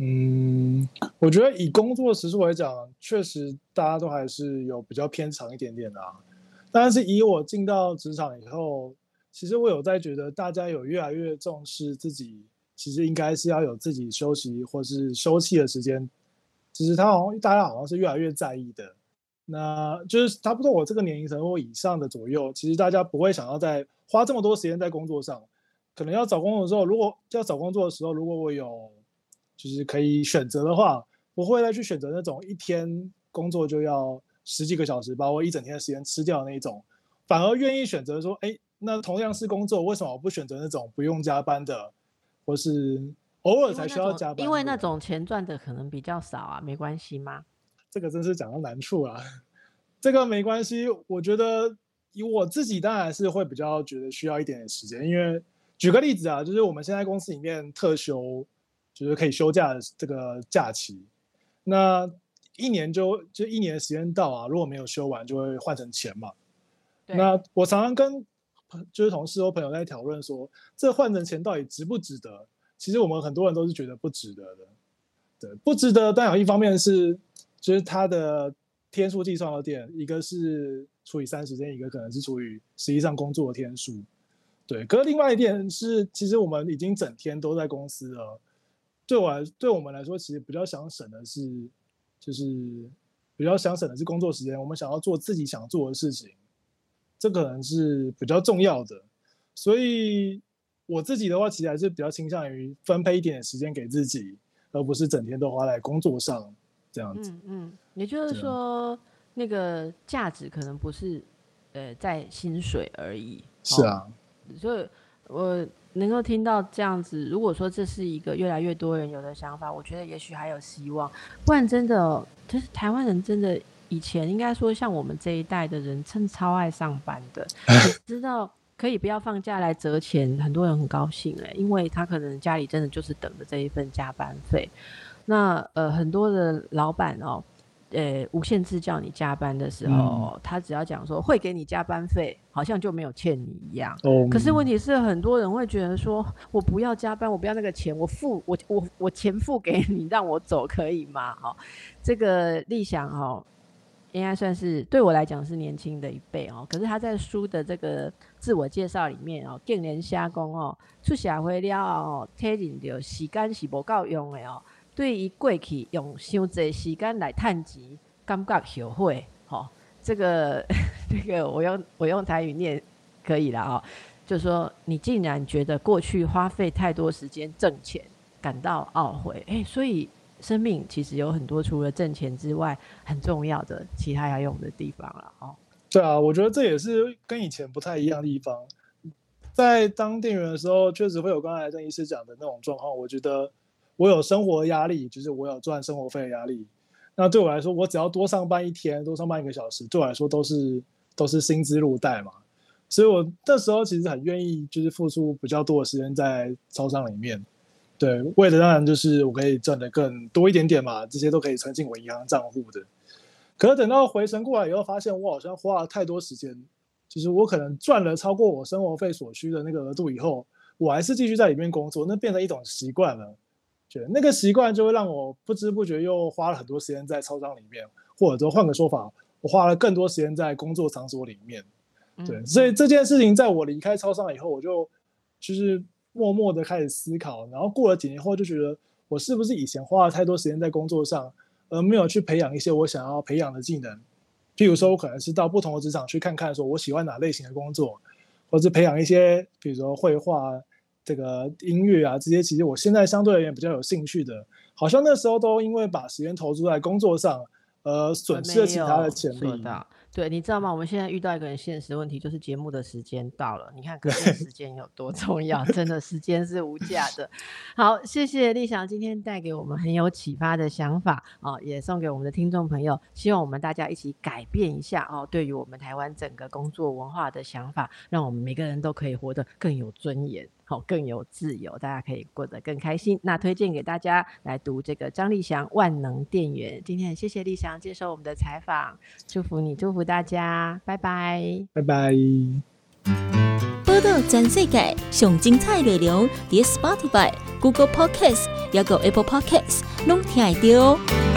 嗯，我觉得以工作时数来讲，确实大家都还是有比较偏长一点点的啊。但是以我进到职场以后，其实我有在觉得大家有越来越重视自己，其实应该是要有自己休息或是休憩的时间。其实他好像大家好像是越来越在意的。那就是差不多我这个年龄层或以上的左右，其实大家不会想要再花这么多时间在工作上。可能要找工作的时候，如果要找工作的时候，如果我有。就是可以选择的话，我会再去选择那种一天工作就要十几个小时，把我一整天的时间吃掉的那一种，反而愿意选择说，哎，那同样是工作，为什么我不选择那种不用加班的，或是偶尔才需要加班？因为那种钱赚的可能比较少啊，没关系吗？这个真是讲到难处啊。这个没关系，我觉得以我自己当然是会比较觉得需要一点点时间，因为举个例子啊，就是我们现在公司里面特休。就是可以休假的这个假期，那一年就就一年的时间到啊，如果没有休完，就会换成钱嘛。那我常常跟就是同事或朋友在讨论说，这换成钱到底值不值得？其实我们很多人都是觉得不值得的。对，不值得。但有一方面是，就是它的天数计算有点，一个是除以三十天，一个可能是除以实际上工作的天数。对，可是另外一点是，其实我们已经整天都在公司了。对我来，对我们来说，其实比较想省的是，就是比较想省的是工作时间。我们想要做自己想做的事情，这可能是比较重要的。所以我自己的话，其实还是比较倾向于分配一点点时间给自己，而不是整天都花在工作上这样子。嗯嗯，也就是说，那个价值可能不是呃在薪水而已。是啊，所以我。能够听到这样子，如果说这是一个越来越多人有的想法，我觉得也许还有希望。不然真的，就是台湾人真的以前应该说像我们这一代的人，真超爱上班的。[laughs] 你知道可以不要放假来折钱，很多人很高兴哎、欸，因为他可能家里真的就是等着这一份加班费。那呃，很多的老板哦。呃，无限制叫你加班的时候，嗯、他只要讲说会给你加班费，好像就没有欠你一样。哦、可是问题是，很多人会觉得说，我不要加班，我不要那个钱，我付我我我钱付给你，让我走可以吗？哈、哦，这个立想哈，应该算是对我来讲是年轻的一辈哦。可是他在书的这个自我介绍里面哦，更连瞎讲哦，出社会了哦，体认到时间是不够用的哦。对于过去用伤济时间来赚钱，感觉后悔。吼、哦，这个 [laughs] 这个我用我用台语念可以了哦。就是说，你竟然觉得过去花费太多时间挣钱，感到懊悔。哎，所以生命其实有很多除了挣钱之外，很重要的其他要用的地方了。哦，对啊，我觉得这也是跟以前不太一样的地方。在当店员的时候，确实会有刚才郑医师讲的那种状况。我觉得。我有生活压力，就是我有赚生活费的压力。那对我来说，我只要多上班一天，多上班一个小时，对我来说都是都是薪资入袋嘛。所以我那时候其实很愿意，就是付出比较多的时间在超商里面。对，为了当然就是我可以赚得更多一点点嘛，这些都可以存进我银行账户的。可是等到回神过来以后，发现我好像花了太多时间，就是我可能赚了超过我生活费所需的那个额度以后，我还是继续在里面工作，那变成一种习惯了。觉得那个习惯就会让我不知不觉又花了很多时间在操场里面，或者说换个说法，我花了更多时间在工作场所里面。对，嗯、所以这件事情在我离开操场以后，我就就是默默的开始思考，然后过了几年后就觉得，我是不是以前花了太多时间在工作上，而没有去培养一些我想要培养的技能？譬如说，我可能是到不同的职场去看看，说我喜欢哪类型的工作，或者培养一些，比如说绘画、这个音乐啊这些，其实我现在相对而言比较有兴趣的，好像那时候都因为把时间投注在工作上，而损失了其他的潜力。对，你知道吗？我们现在遇到一个很现实的问题，就是节目的时间到了。你看，可见时间有多重要，真的，时间是无价的。好，谢谢立翔今天带给我们很有启发的想法哦，也送给我们的听众朋友。希望我们大家一起改变一下哦，对于我们台湾整个工作文化的想法，让我们每个人都可以活得更有尊严。好，更有自由，大家可以过得更开心。那推荐给大家来读这个张立祥《万能店员》。今天很谢谢立翔接受我们的采访，祝福你，祝福大家，拜拜，拜拜。报道全世界上精彩内容，伫 Spotify、Google Podcasts，还有 Apple Podcasts，拢听得到。